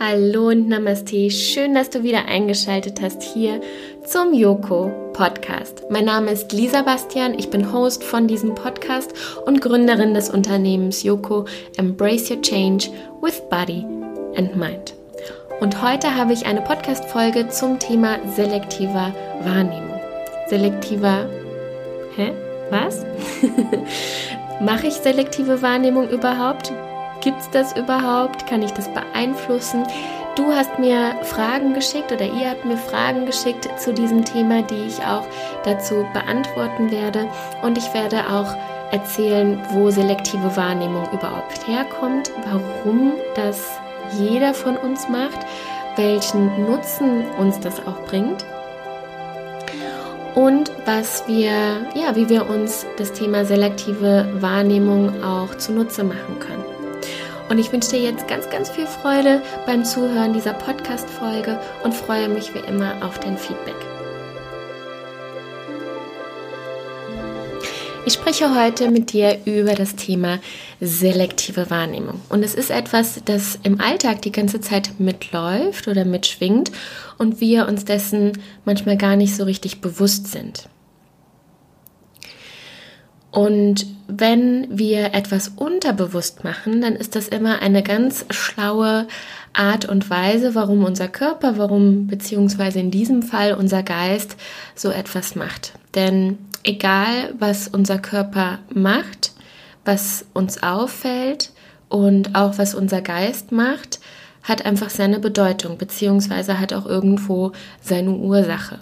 Hallo und Namaste. Schön, dass du wieder eingeschaltet hast hier zum Yoko Podcast. Mein Name ist Lisa Bastian. Ich bin Host von diesem Podcast und Gründerin des Unternehmens Yoko Embrace Your Change with Body and Mind. Und heute habe ich eine Podcast-Folge zum Thema selektiver Wahrnehmung. Selektiver. Hä? Was? Mache ich selektive Wahrnehmung überhaupt? Gibt es das überhaupt? Kann ich das beeinflussen? Du hast mir Fragen geschickt oder ihr habt mir Fragen geschickt zu diesem Thema, die ich auch dazu beantworten werde. Und ich werde auch erzählen, wo selektive Wahrnehmung überhaupt herkommt, warum das jeder von uns macht, welchen Nutzen uns das auch bringt und was wir, ja, wie wir uns das Thema selektive Wahrnehmung auch zunutze machen können. Und ich wünsche dir jetzt ganz, ganz viel Freude beim Zuhören dieser Podcast-Folge und freue mich wie immer auf dein Feedback. Ich spreche heute mit dir über das Thema selektive Wahrnehmung. Und es ist etwas, das im Alltag die ganze Zeit mitläuft oder mitschwingt und wir uns dessen manchmal gar nicht so richtig bewusst sind. Und wenn wir etwas unterbewusst machen, dann ist das immer eine ganz schlaue Art und Weise, warum unser Körper, warum beziehungsweise in diesem Fall unser Geist so etwas macht. Denn egal, was unser Körper macht, was uns auffällt und auch was unser Geist macht, hat einfach seine Bedeutung, beziehungsweise hat auch irgendwo seine Ursache.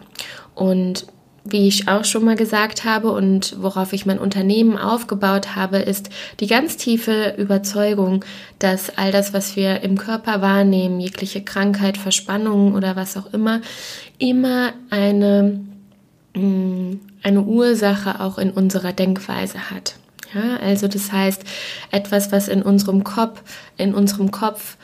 Und wie ich auch schon mal gesagt habe und worauf ich mein Unternehmen aufgebaut habe, ist die ganz tiefe Überzeugung, dass all das, was wir im Körper wahrnehmen, jegliche Krankheit, Verspannung oder was auch immer, immer eine, mm, eine Ursache auch in unserer Denkweise hat. Ja, also das heißt, etwas, was in unserem Kopf, in unserem Kopf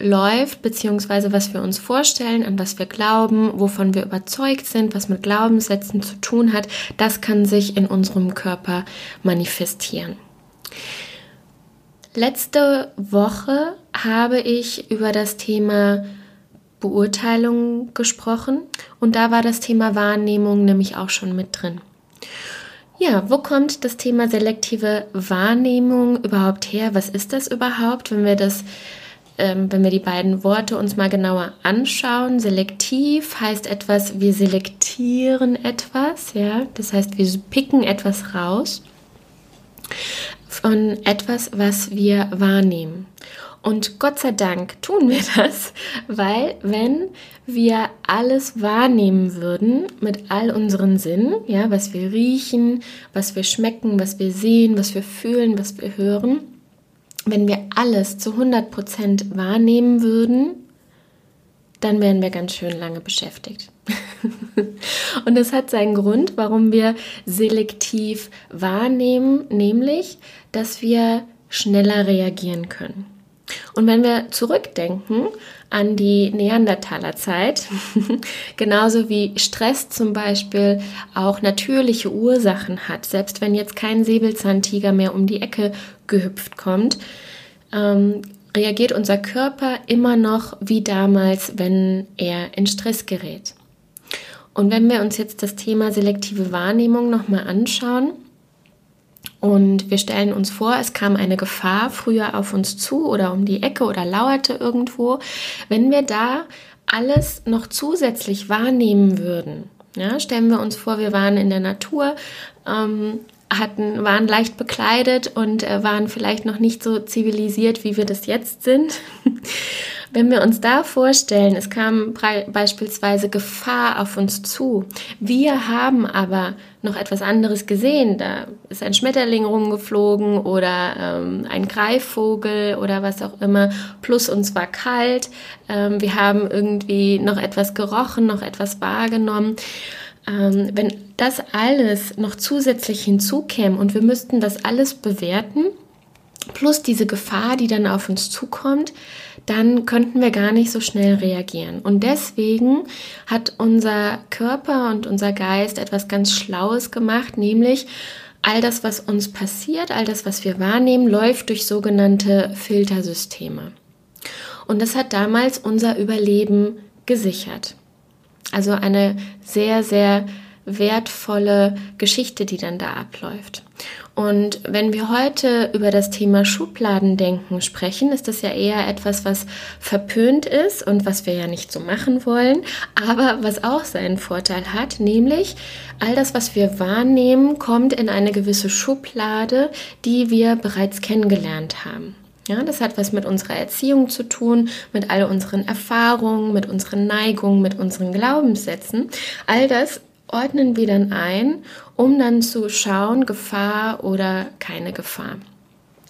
läuft, beziehungsweise was wir uns vorstellen, an was wir glauben, wovon wir überzeugt sind, was mit Glaubenssätzen zu tun hat, das kann sich in unserem Körper manifestieren. Letzte Woche habe ich über das Thema Beurteilung gesprochen und da war das Thema Wahrnehmung nämlich auch schon mit drin. Ja, wo kommt das Thema selektive Wahrnehmung überhaupt her? Was ist das überhaupt, wenn wir das ähm, wenn wir die beiden Worte uns mal genauer anschauen, selektiv heißt etwas, wir selektieren etwas, ja, das heißt, wir picken etwas raus von etwas, was wir wahrnehmen. Und Gott sei Dank tun wir das, weil wenn wir alles wahrnehmen würden mit all unseren Sinnen, ja, was wir riechen, was wir schmecken, was wir sehen, was wir fühlen, was wir hören, wenn wir alles zu 100% wahrnehmen würden, dann wären wir ganz schön lange beschäftigt. und das hat seinen Grund, warum wir selektiv wahrnehmen, nämlich, dass wir schneller reagieren können. Und wenn wir zurückdenken an die Neandertalerzeit, genauso wie Stress zum Beispiel auch natürliche Ursachen hat, selbst wenn jetzt kein Säbelzahntiger mehr um die Ecke gehüpft kommt, ähm, reagiert unser Körper immer noch wie damals, wenn er in Stress gerät. Und wenn wir uns jetzt das Thema selektive Wahrnehmung nochmal anschauen, und wir stellen uns vor, es kam eine Gefahr früher auf uns zu oder um die Ecke oder lauerte irgendwo. Wenn wir da alles noch zusätzlich wahrnehmen würden, ja, stellen wir uns vor, wir waren in der Natur, ähm, hatten, waren leicht bekleidet und äh, waren vielleicht noch nicht so zivilisiert, wie wir das jetzt sind. Wenn wir uns da vorstellen, es kam beispielsweise Gefahr auf uns zu, wir haben aber noch etwas anderes gesehen, da ist ein Schmetterling rumgeflogen oder ähm, ein Greifvogel oder was auch immer, plus uns war kalt, ähm, wir haben irgendwie noch etwas gerochen, noch etwas wahrgenommen. Ähm, wenn das alles noch zusätzlich hinzukäme und wir müssten das alles bewerten, plus diese Gefahr, die dann auf uns zukommt, dann könnten wir gar nicht so schnell reagieren. Und deswegen hat unser Körper und unser Geist etwas ganz Schlaues gemacht, nämlich all das, was uns passiert, all das, was wir wahrnehmen, läuft durch sogenannte Filtersysteme. Und das hat damals unser Überleben gesichert. Also eine sehr, sehr wertvolle Geschichte, die dann da abläuft. Und wenn wir heute über das Thema Schubladendenken sprechen, ist das ja eher etwas, was verpönt ist und was wir ja nicht so machen wollen, aber was auch seinen Vorteil hat, nämlich all das, was wir wahrnehmen, kommt in eine gewisse Schublade, die wir bereits kennengelernt haben. Ja, das hat was mit unserer Erziehung zu tun, mit all unseren Erfahrungen, mit unseren Neigungen, mit unseren Glaubenssätzen. All das ordnen wir dann ein, um dann zu schauen, Gefahr oder keine Gefahr.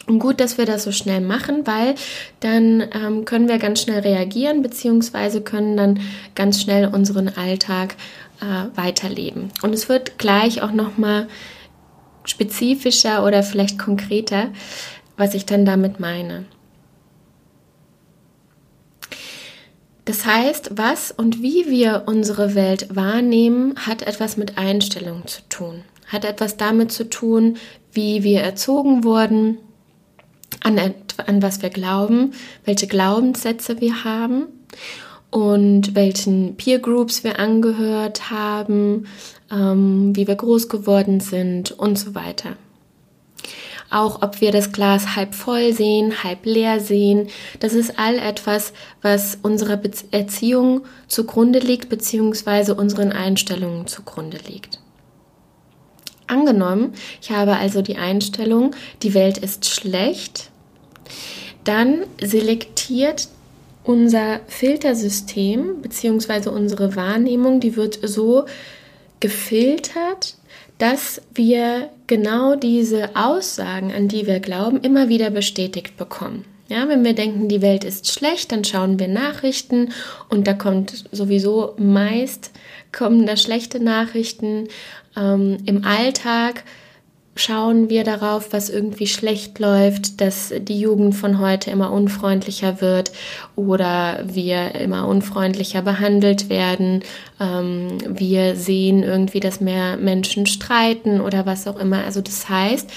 Und gut, dass wir das so schnell machen, weil dann ähm, können wir ganz schnell reagieren, beziehungsweise können dann ganz schnell unseren Alltag äh, weiterleben. Und es wird gleich auch nochmal spezifischer oder vielleicht konkreter, was ich dann damit meine. Das heißt, was und wie wir unsere Welt wahrnehmen, hat etwas mit Einstellung zu tun, hat etwas damit zu tun, wie wir erzogen wurden, an, an was wir glauben, welche Glaubenssätze wir haben und welchen Peer Groups wir angehört haben, ähm, wie wir groß geworden sind und so weiter. Auch ob wir das Glas halb voll sehen, halb leer sehen. Das ist all etwas, was unserer Be Erziehung zugrunde liegt, beziehungsweise unseren Einstellungen zugrunde liegt. Angenommen, ich habe also die Einstellung, die Welt ist schlecht, dann selektiert unser Filtersystem beziehungsweise unsere Wahrnehmung, die wird so gefiltert, dass wir genau diese Aussagen, an die wir glauben, immer wieder bestätigt bekommen. Ja, wenn wir denken, die Welt ist schlecht, dann schauen wir Nachrichten und da kommt sowieso meist kommen da schlechte Nachrichten ähm, im Alltag schauen wir darauf, was irgendwie schlecht läuft, dass die Jugend von heute immer unfreundlicher wird oder wir immer unfreundlicher behandelt werden. Ähm, wir sehen irgendwie, dass mehr Menschen streiten oder was auch immer. Also das heißt,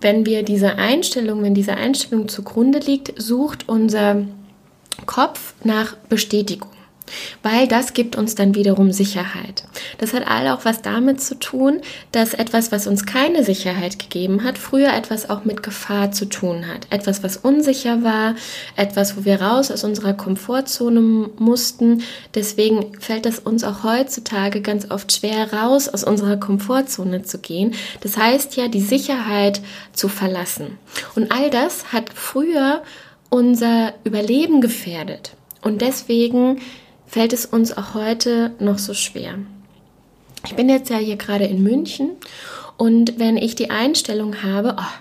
wenn wir diese Einstellung, wenn diese Einstellung zugrunde liegt, sucht unser Kopf nach Bestätigung weil das gibt uns dann wiederum Sicherheit. Das hat all auch was damit zu tun, dass etwas, was uns keine Sicherheit gegeben hat, früher etwas auch mit Gefahr zu tun hat. Etwas, was unsicher war, etwas, wo wir raus aus unserer Komfortzone mussten. Deswegen fällt es uns auch heutzutage ganz oft schwer, raus aus unserer Komfortzone zu gehen. Das heißt ja, die Sicherheit zu verlassen. Und all das hat früher unser Überleben gefährdet. Und deswegen fällt es uns auch heute noch so schwer. Ich bin jetzt ja hier gerade in München und wenn ich die Einstellung habe, oh,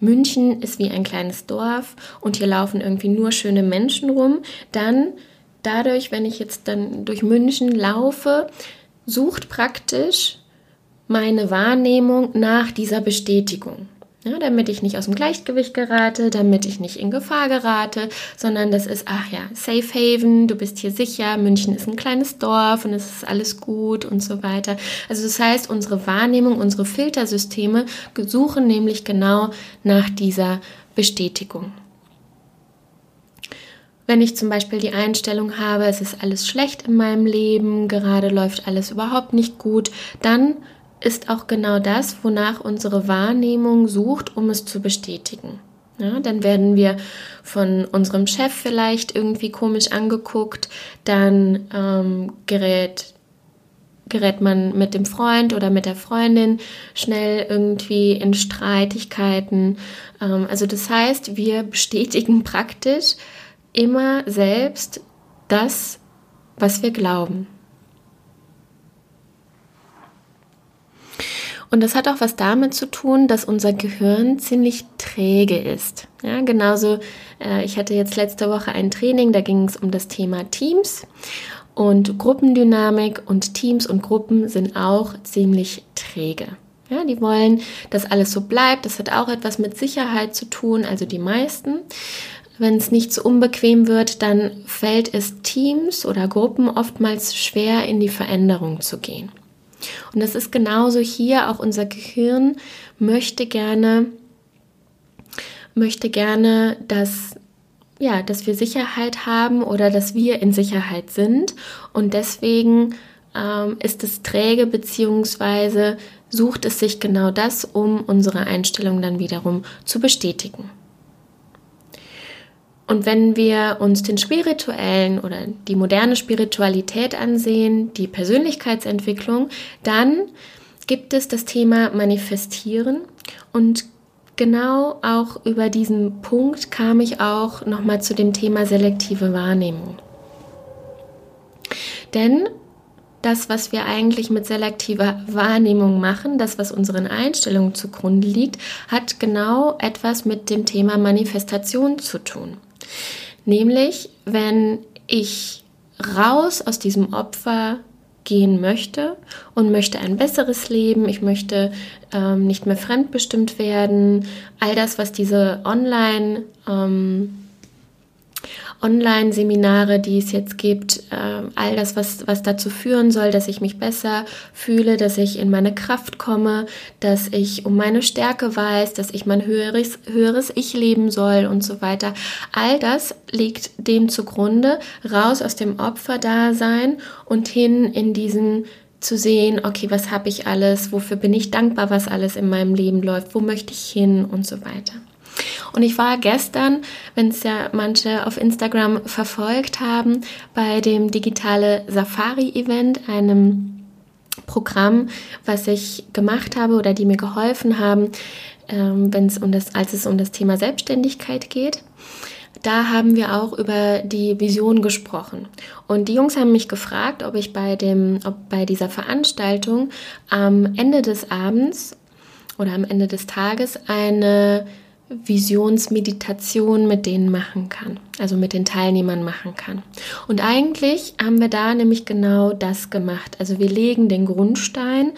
München ist wie ein kleines Dorf und hier laufen irgendwie nur schöne Menschen rum, dann dadurch, wenn ich jetzt dann durch München laufe, sucht praktisch meine Wahrnehmung nach dieser Bestätigung. Ja, damit ich nicht aus dem Gleichgewicht gerate, damit ich nicht in Gefahr gerate, sondern das ist, ach ja, Safe Haven, du bist hier sicher, München ist ein kleines Dorf und es ist alles gut und so weiter. Also das heißt, unsere Wahrnehmung, unsere Filtersysteme suchen nämlich genau nach dieser Bestätigung. Wenn ich zum Beispiel die Einstellung habe, es ist alles schlecht in meinem Leben, gerade läuft alles überhaupt nicht gut, dann ist auch genau das, wonach unsere Wahrnehmung sucht, um es zu bestätigen. Ja, dann werden wir von unserem Chef vielleicht irgendwie komisch angeguckt, dann ähm, gerät, gerät man mit dem Freund oder mit der Freundin schnell irgendwie in Streitigkeiten. Ähm, also das heißt, wir bestätigen praktisch immer selbst das, was wir glauben. Und das hat auch was damit zu tun, dass unser Gehirn ziemlich träge ist. Ja, genauso, äh, ich hatte jetzt letzte Woche ein Training, da ging es um das Thema Teams und Gruppendynamik und Teams und Gruppen sind auch ziemlich träge. Ja, die wollen, dass alles so bleibt. Das hat auch etwas mit Sicherheit zu tun, also die meisten. Wenn es nicht so unbequem wird, dann fällt es Teams oder Gruppen oftmals schwer, in die Veränderung zu gehen. Und das ist genauso hier, auch unser Gehirn möchte gerne, möchte gerne, dass ja, dass wir Sicherheit haben oder dass wir in Sicherheit sind und deswegen ähm, ist es träge beziehungsweise sucht es sich genau das, um unsere Einstellung dann wiederum zu bestätigen. Und wenn wir uns den spirituellen oder die moderne Spiritualität ansehen, die Persönlichkeitsentwicklung, dann gibt es das Thema Manifestieren und genau auch über diesen Punkt kam ich auch nochmal zu dem Thema selektive Wahrnehmung. Denn das, was wir eigentlich mit selektiver Wahrnehmung machen, das, was unseren Einstellungen zugrunde liegt, hat genau etwas mit dem Thema Manifestation zu tun. Nämlich, wenn ich raus aus diesem Opfer gehen möchte und möchte ein besseres Leben, ich möchte ähm, nicht mehr fremdbestimmt werden, all das, was diese Online- ähm, Online-Seminare, die es jetzt gibt, äh, all das, was, was dazu führen soll, dass ich mich besser fühle, dass ich in meine Kraft komme, dass ich um meine Stärke weiß, dass ich mein höheres, höheres Ich leben soll und so weiter. All das liegt dem zugrunde, raus aus dem Opferdasein und hin in diesen zu sehen, okay, was habe ich alles, wofür bin ich dankbar, was alles in meinem Leben läuft, wo möchte ich hin und so weiter. Und ich war gestern, wenn es ja manche auf Instagram verfolgt haben, bei dem digitale Safari-Event, einem Programm, was ich gemacht habe oder die mir geholfen haben, ähm, wenn es um das, als es um das Thema Selbstständigkeit geht. Da haben wir auch über die Vision gesprochen. Und die Jungs haben mich gefragt, ob ich bei dem, ob bei dieser Veranstaltung am Ende des Abends oder am Ende des Tages eine Visionsmeditation mit denen machen kann, also mit den Teilnehmern machen kann. Und eigentlich haben wir da nämlich genau das gemacht. Also wir legen den Grundstein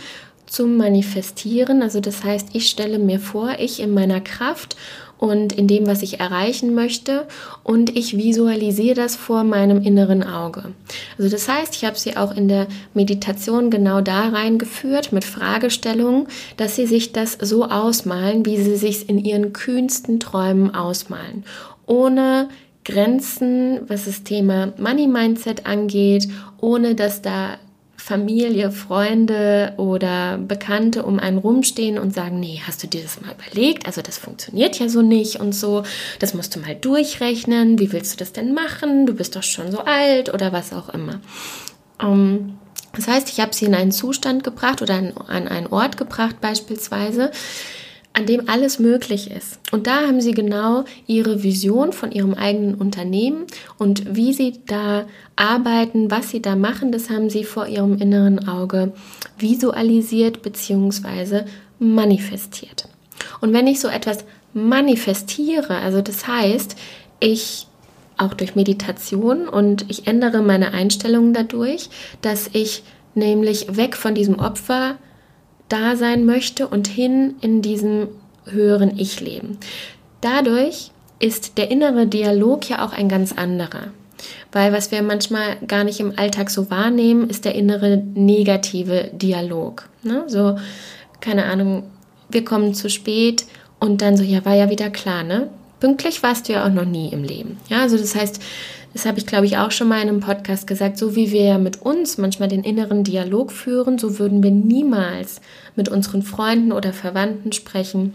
zum Manifestieren. Also das heißt, ich stelle mir vor, ich in meiner Kraft und in dem, was ich erreichen möchte. Und ich visualisiere das vor meinem inneren Auge. Also das heißt, ich habe sie auch in der Meditation genau da reingeführt mit Fragestellungen, dass sie sich das so ausmalen, wie sie sich in ihren kühnsten Träumen ausmalen. Ohne Grenzen, was das Thema Money Mindset angeht, ohne dass da Familie, Freunde oder Bekannte um einen rumstehen und sagen, nee, hast du dir das mal überlegt? Also das funktioniert ja so nicht und so. Das musst du mal durchrechnen. Wie willst du das denn machen? Du bist doch schon so alt oder was auch immer. Um, ähm, das heißt, ich habe sie in einen Zustand gebracht oder an, an einen Ort gebracht beispielsweise, an dem alles möglich ist. Und da haben sie genau ihre Vision von ihrem eigenen Unternehmen und wie sie da arbeiten, was sie da machen, das haben sie vor ihrem inneren Auge visualisiert bzw. manifestiert. Und wenn ich so etwas manifestiere, also das heißt, ich auch durch Meditation und ich ändere meine Einstellungen dadurch, dass ich nämlich weg von diesem Opfer da sein möchte und hin in diesem höheren Ich leben. Dadurch ist der innere Dialog ja auch ein ganz anderer. Weil was wir manchmal gar nicht im Alltag so wahrnehmen, ist der innere negative Dialog. Ne? So, keine Ahnung, wir kommen zu spät und dann so, ja, war ja wieder klar, ne? Pünktlich warst du ja auch noch nie im Leben. Ja, also das heißt, das habe ich, glaube ich, auch schon mal in einem Podcast gesagt, so wie wir ja mit uns manchmal den inneren Dialog führen, so würden wir niemals mit unseren Freunden oder Verwandten sprechen.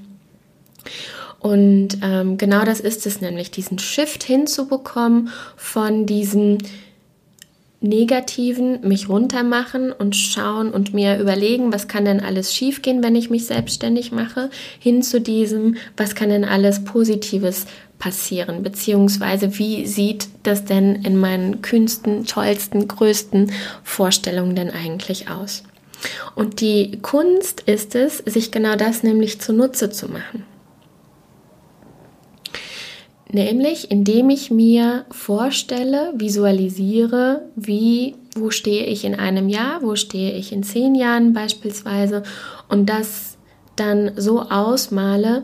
Und ähm, genau das ist es nämlich, diesen Shift hinzubekommen von diesem Negativen mich runtermachen und schauen und mir überlegen, was kann denn alles schiefgehen, wenn ich mich selbstständig mache, hin zu diesem, was kann denn alles Positives passieren, beziehungsweise wie sieht das denn in meinen kühnsten, tollsten, größten Vorstellungen denn eigentlich aus? Und die Kunst ist es, sich genau das nämlich zunutze zu machen. Nämlich, indem ich mir vorstelle, visualisiere, wie, wo stehe ich in einem Jahr, wo stehe ich in zehn Jahren beispielsweise und das dann so ausmale,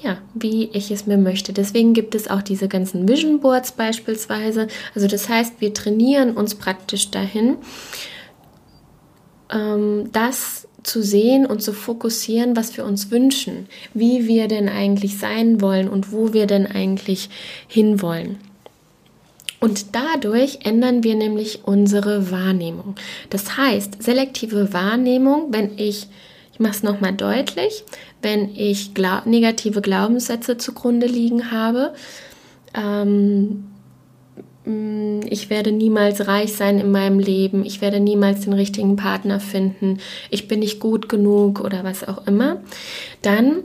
ja, wie ich es mir möchte. Deswegen gibt es auch diese ganzen Vision Boards beispielsweise. Also das heißt, wir trainieren uns praktisch dahin, ähm, das zu sehen und zu fokussieren, was wir uns wünschen, wie wir denn eigentlich sein wollen und wo wir denn eigentlich hinwollen. Und dadurch ändern wir nämlich unsere Wahrnehmung. Das heißt, selektive Wahrnehmung, wenn ich, ich mache es nochmal deutlich, wenn ich glaub, negative Glaubenssätze zugrunde liegen habe, ähm, ich werde niemals reich sein in meinem Leben, ich werde niemals den richtigen Partner finden, ich bin nicht gut genug oder was auch immer, dann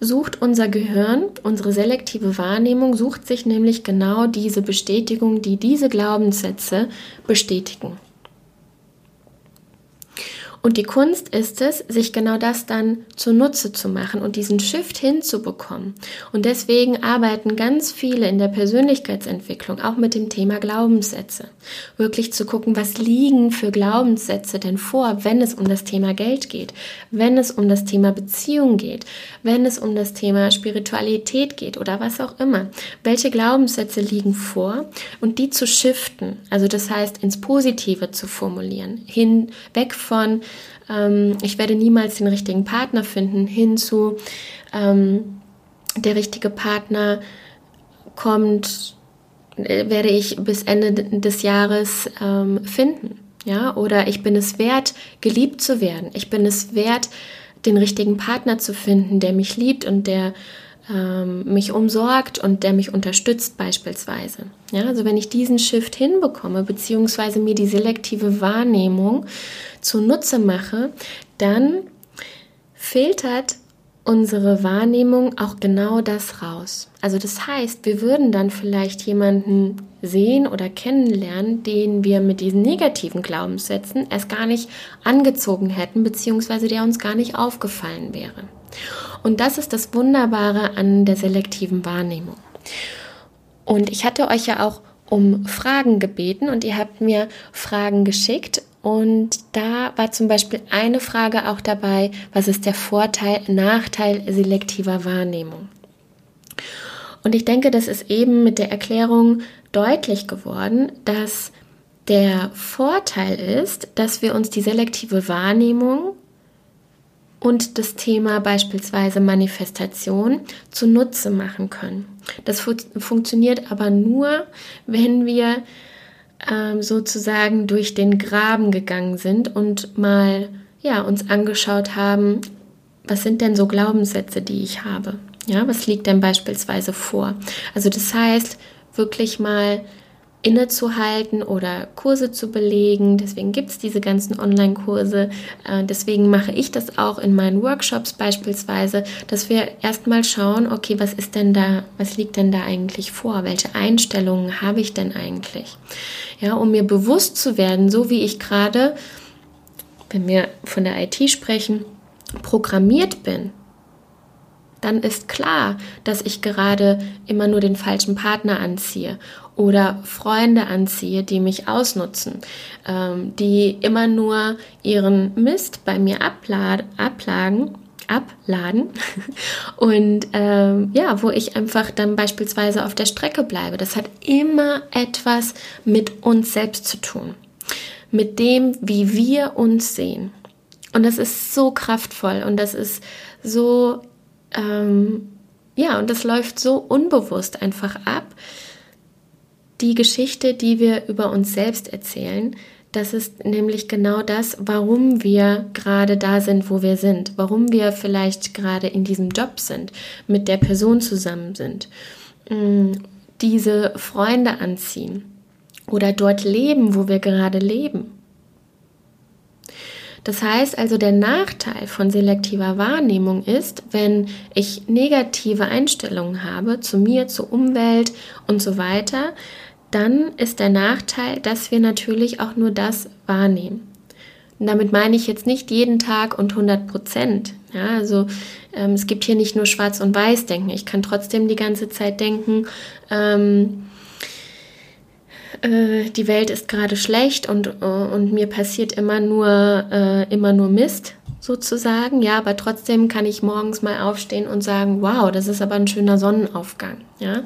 sucht unser Gehirn, unsere selektive Wahrnehmung sucht sich nämlich genau diese Bestätigung, die diese Glaubenssätze bestätigen. Und die Kunst ist es, sich genau das dann zunutze zu machen und diesen Shift hinzubekommen. Und deswegen arbeiten ganz viele in der Persönlichkeitsentwicklung auch mit dem Thema Glaubenssätze. Wirklich zu gucken, was liegen für Glaubenssätze denn vor, wenn es um das Thema Geld geht, wenn es um das Thema Beziehung geht, wenn es um das Thema Spiritualität geht oder was auch immer. Welche Glaubenssätze liegen vor und die zu shiften, also das heißt ins Positive zu formulieren, hin weg von ähm, ich werde niemals den richtigen Partner finden, hinzu, ähm, der richtige Partner kommt, äh, werde ich bis Ende des Jahres ähm, finden. Ja, oder ich bin es wert, geliebt zu werden. Ich bin es wert, den richtigen Partner zu finden, der mich liebt und der ähm, mich umsorgt und der mich unterstützt beispielsweise. Ja, also wenn ich diesen Shift hinbekomme, beziehungsweise mir die selektive Wahrnehmung zunutze mache, dann filtert unsere Wahrnehmung auch genau das raus. Also das heißt, wir würden dann vielleicht jemanden sehen oder kennenlernen, den wir mit diesen negativen Glaubenssätzen erst gar nicht angezogen hätten, beziehungsweise der uns gar nicht aufgefallen wäre. Und das ist das Wunderbare an der selektiven Wahrnehmung. Und ich hatte euch ja auch um Fragen gebeten und ihr habt mir Fragen geschickt. Und da war zum Beispiel eine Frage auch dabei, was ist der Vorteil, Nachteil selektiver Wahrnehmung? Und ich denke, das ist eben mit der Erklärung deutlich geworden, dass der Vorteil ist, dass wir uns die selektive Wahrnehmung und das Thema beispielsweise Manifestation zunutze machen können. Das fu funktioniert aber nur, wenn wir ähm, sozusagen durch den Graben gegangen sind und mal ja, uns angeschaut haben, was sind denn so Glaubenssätze, die ich habe? Ja, was liegt denn beispielsweise vor? Also das heißt, wirklich mal innezuhalten oder Kurse zu belegen. Deswegen gibt es diese ganzen Online-Kurse. Äh, deswegen mache ich das auch in meinen Workshops beispielsweise, dass wir erstmal schauen, okay, was ist denn da, was liegt denn da eigentlich vor? Welche Einstellungen habe ich denn eigentlich? Ja, um mir bewusst zu werden, so wie ich gerade, wenn wir von der IT sprechen, programmiert bin, dann ist klar, dass ich gerade immer nur den falschen Partner anziehe oder Freunde anziehe, die mich ausnutzen, ähm, die immer nur ihren Mist bei mir ablad abladen und ähm, ja, wo ich einfach dann beispielsweise auf der Strecke bleibe. Das hat immer etwas mit uns selbst zu tun, mit dem, wie wir uns sehen. Und das ist so kraftvoll und das ist so, ähm, ja, und das läuft so unbewusst einfach ab, die Geschichte, die wir über uns selbst erzählen, das ist nämlich genau das, warum wir gerade da sind, wo wir sind, warum wir vielleicht gerade in diesem Job sind, mit der Person zusammen sind, mm, diese Freunde anziehen oder dort leben, wo wir gerade leben. Das heißt also, der Nachteil von selektiver Wahrnehmung ist, wenn ich negative Einstellungen habe zu mir, zur Umwelt und so weiter, dann ist der Nachteil, dass wir natürlich auch nur das wahrnehmen. Und damit meine ich jetzt nicht jeden Tag und 100 Prozent. Ja, also ähm, es gibt hier nicht nur Schwarz und Weiß denken. Ich kann trotzdem die ganze Zeit denken, ähm, äh, die Welt ist gerade schlecht und, äh, und mir passiert immer nur, äh, immer nur Mist. sozusagen, ja, aber trotzdem kann ich morgens mal aufstehen und sagen, wow, das ist aber ein schöner Sonnenaufgang, ja.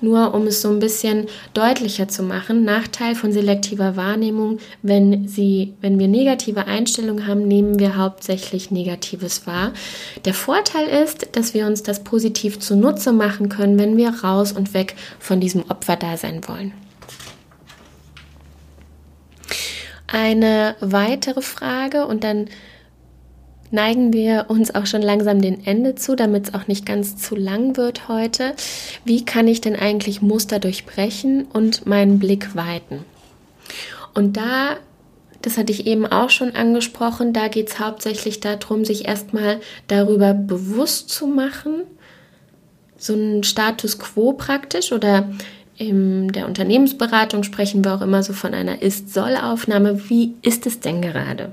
Nur um es so ein bisschen deutlicher zu machen, Nachteil von selektiver Wahrnehmung, wenn sie, wenn wir negative Einstellungen haben, nehmen wir hauptsächlich Negatives wahr. Der Vorteil ist, dass wir uns das positiv zunutze machen können, wenn wir raus und weg von diesem Opferdasein wollen. Eine weitere Frage und dann neigen wir uns auch schon langsam dem Ende zu, damit es auch nicht ganz zu lang wird heute. Wie kann ich denn eigentlich Muster durchbrechen und meinen Blick weiten? Und da, das hatte ich eben auch schon angesprochen, da geht es hauptsächlich darum, sich erstmal darüber bewusst zu machen, so einen Status quo praktisch oder in der Unternehmensberatung sprechen wir auch immer so von einer Ist-Soll-Aufnahme. Wie ist es denn gerade?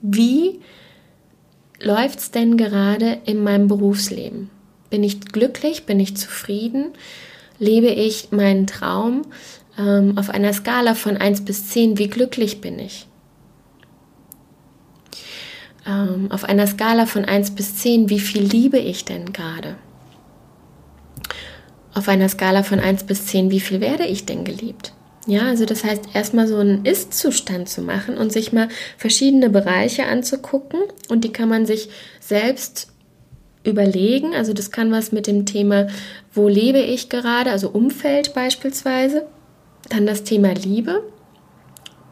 Wie läuft es denn gerade in meinem Berufsleben? Bin ich glücklich? Bin ich zufrieden? Lebe ich meinen Traum? Ähm, auf einer Skala von 1 bis 10, wie glücklich bin ich? Ähm, auf einer Skala von 1 bis 10, wie viel liebe ich denn gerade? Auf einer Skala von 1 bis 10, wie viel werde ich denn geliebt? Ja, also das heißt, erstmal so einen Ist-Zustand zu machen und sich mal verschiedene Bereiche anzugucken und die kann man sich selbst überlegen. Also das kann was mit dem Thema, wo lebe ich gerade, also Umfeld beispielsweise. Dann das Thema Liebe,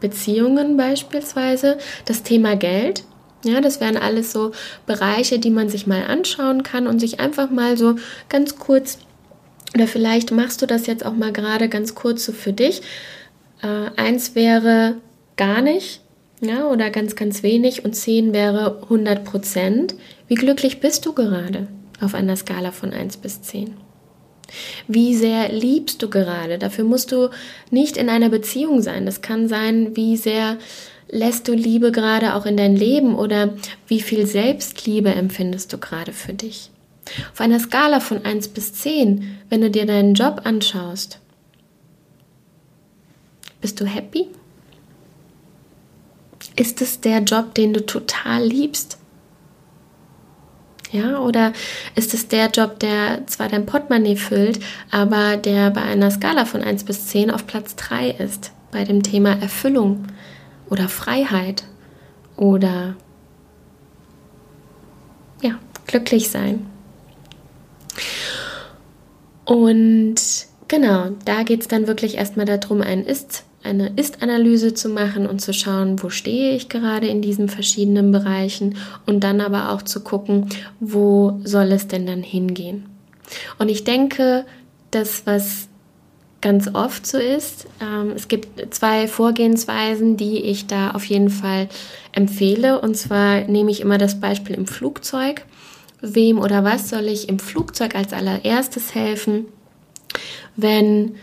Beziehungen beispielsweise, das Thema Geld. Ja, das wären alles so Bereiche, die man sich mal anschauen kann und sich einfach mal so ganz kurz oder vielleicht machst du das jetzt auch mal gerade ganz kurz so für dich. Äh, eins wäre gar nicht, ja, oder ganz, ganz wenig und zehn wäre 100 Prozent. Wie glücklich bist du gerade auf einer Skala von 1 bis 10? Wie sehr liebst du gerade? Dafür musst du nicht in einer Beziehung sein. Das kann sein, wie sehr lässt du Liebe gerade auch in dein Leben oder wie viel Selbstliebe empfindest du gerade für dich? Auf einer Skala von 1 bis 10, wenn du dir deinen Job anschaust, bist du happy? Ist es der Job, den du total liebst? Ja, oder ist es der Job, der zwar dein Portemonnaie füllt, aber der bei einer Skala von 1 bis 10 auf Platz 3 ist, bei dem Thema Erfüllung oder Freiheit oder ja, glücklich sein? Und genau, da geht es dann wirklich erstmal darum, ein Ist, eine Ist-Analyse zu machen und zu schauen, wo stehe ich gerade in diesen verschiedenen Bereichen und dann aber auch zu gucken, wo soll es denn dann hingehen. Und ich denke, das, was ganz oft so ist. Ähm, es gibt zwei Vorgehensweisen, die ich da auf jeden Fall empfehle. Und zwar nehme ich immer das Beispiel im Flugzeug wem oder was soll ich im Flugzeug als allererstes helfen, wenn,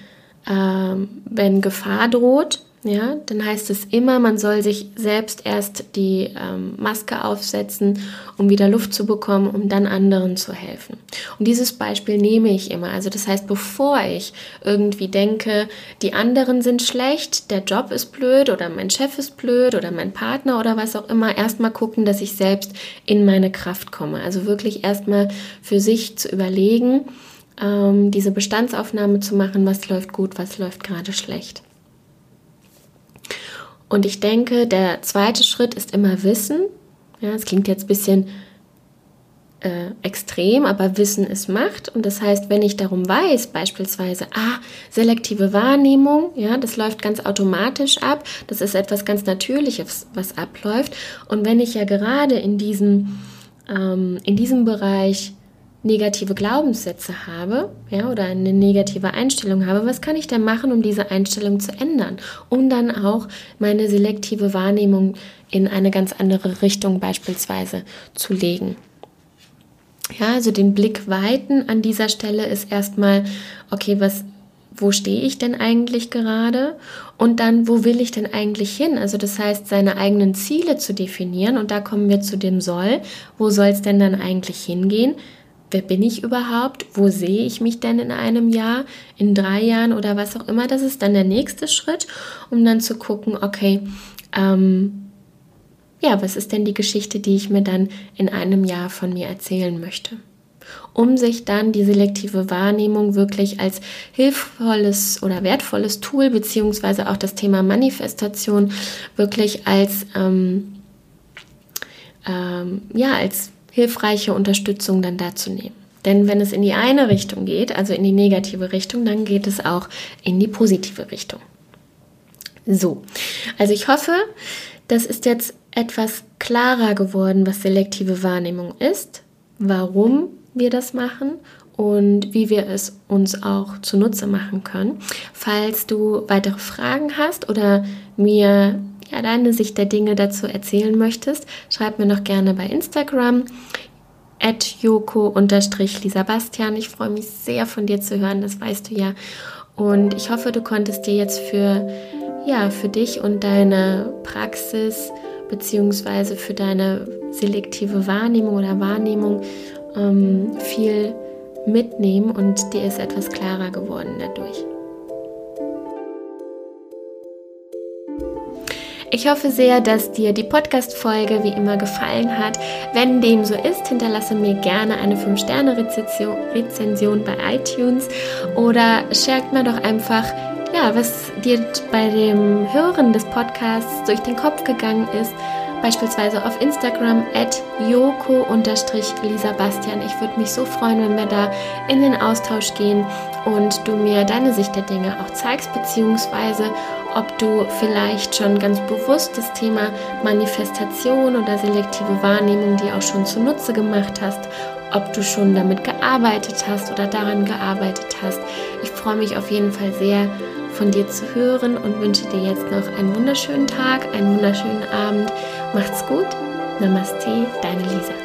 ähm, wenn Gefahr droht ja, dann heißt es immer, man soll sich selbst erst die ähm, Maske aufsetzen, um wieder Luft zu bekommen, um dann anderen zu helfen. Und dieses Beispiel nehme ich immer. Also das heißt, bevor ich irgendwie denke, die anderen sind schlecht, der Job ist blöd oder mein Chef ist blöd oder mein Partner oder was auch immer, erstmal gucken, dass ich selbst in meine Kraft komme. Also wirklich erstmal für sich zu überlegen, ähm, diese Bestandsaufnahme zu machen, was läuft gut, was läuft gerade schlecht. Und ich denke, der zweite Schritt ist immer Wissen. Ja, es klingt jetzt ein bisschen äh, extrem, aber Wissen ist Macht. Und das heißt, wenn ich darum weiß, beispielsweise, ah, selektive Wahrnehmung, ja, das läuft ganz automatisch ab. Das ist etwas ganz Natürliches, was abläuft. Und wenn ich ja gerade in diesem, ähm, in diesem Bereich negative Glaubenssätze habe, ja, oder eine negative Einstellung habe, was kann ich denn machen, um diese Einstellung zu ändern, um dann auch meine selektive Wahrnehmung in eine ganz andere Richtung beispielsweise zu legen. Ja, also den Blick weiten an dieser Stelle ist erstmal, okay, was, wo stehe ich denn eigentlich gerade? Und dann, wo will ich denn eigentlich hin? Also das heißt, seine eigenen Ziele zu definieren. Und da kommen wir zu dem Soll. Wo soll es denn dann eigentlich hingehen? Wer bin ich überhaupt? Wo sehe ich mich denn in einem Jahr, in drei Jahren oder was auch immer? Das ist dann der nächste Schritt, um dann zu gucken, okay, ähm, ja, was ist denn die Geschichte, die ich mir dann in einem Jahr von mir erzählen möchte? Um sich dann die selektive Wahrnehmung wirklich als hilfvolles oder wertvolles Tool, beziehungsweise auch das Thema Manifestation wirklich als, ähm, ähm, ja, als hilfreiche Unterstützung dann dazu nehmen. Denn wenn es in die eine Richtung geht, also in die negative Richtung, dann geht es auch in die positive Richtung. So, also ich hoffe, das ist jetzt etwas klarer geworden, was selektive Wahrnehmung ist, warum wir das machen und wie wir es uns auch zunutze machen können. Falls du weitere Fragen hast oder mir ja, deine Sicht der Dinge dazu erzählen möchtest, schreib mir noch gerne bei Instagram at joko-lisa Bastian. Ich freue mich sehr von dir zu hören, das weißt du ja. Und ich hoffe, du konntest dir jetzt für, ja, für dich und deine Praxis beziehungsweise für deine selektive Wahrnehmung oder Wahrnehmung ähm, viel mitnehmen und dir ist etwas klarer geworden dadurch. Ich hoffe sehr, dass dir die Podcast-Folge wie immer gefallen hat. Wenn dem so ist, hinterlasse mir gerne eine 5-Sterne-Rezension bei iTunes oder schert mir doch einfach, ja, was dir bei dem Hören des Podcasts durch den Kopf gegangen ist beispielsweise auf Instagram at joko-lisabastian. Ich würde mich so freuen, wenn wir da in den Austausch gehen und du mir deine Sicht der Dinge auch zeigst, beziehungsweise ob du vielleicht schon ganz bewusst das Thema Manifestation oder selektive Wahrnehmung dir auch schon zunutze gemacht hast, ob du schon damit gearbeitet hast oder daran gearbeitet hast. Ich freue mich auf jeden Fall sehr von dir zu hören und wünsche dir jetzt noch einen wunderschönen Tag, einen wunderschönen Abend. Macht's gut. Namaste, deine Lisa.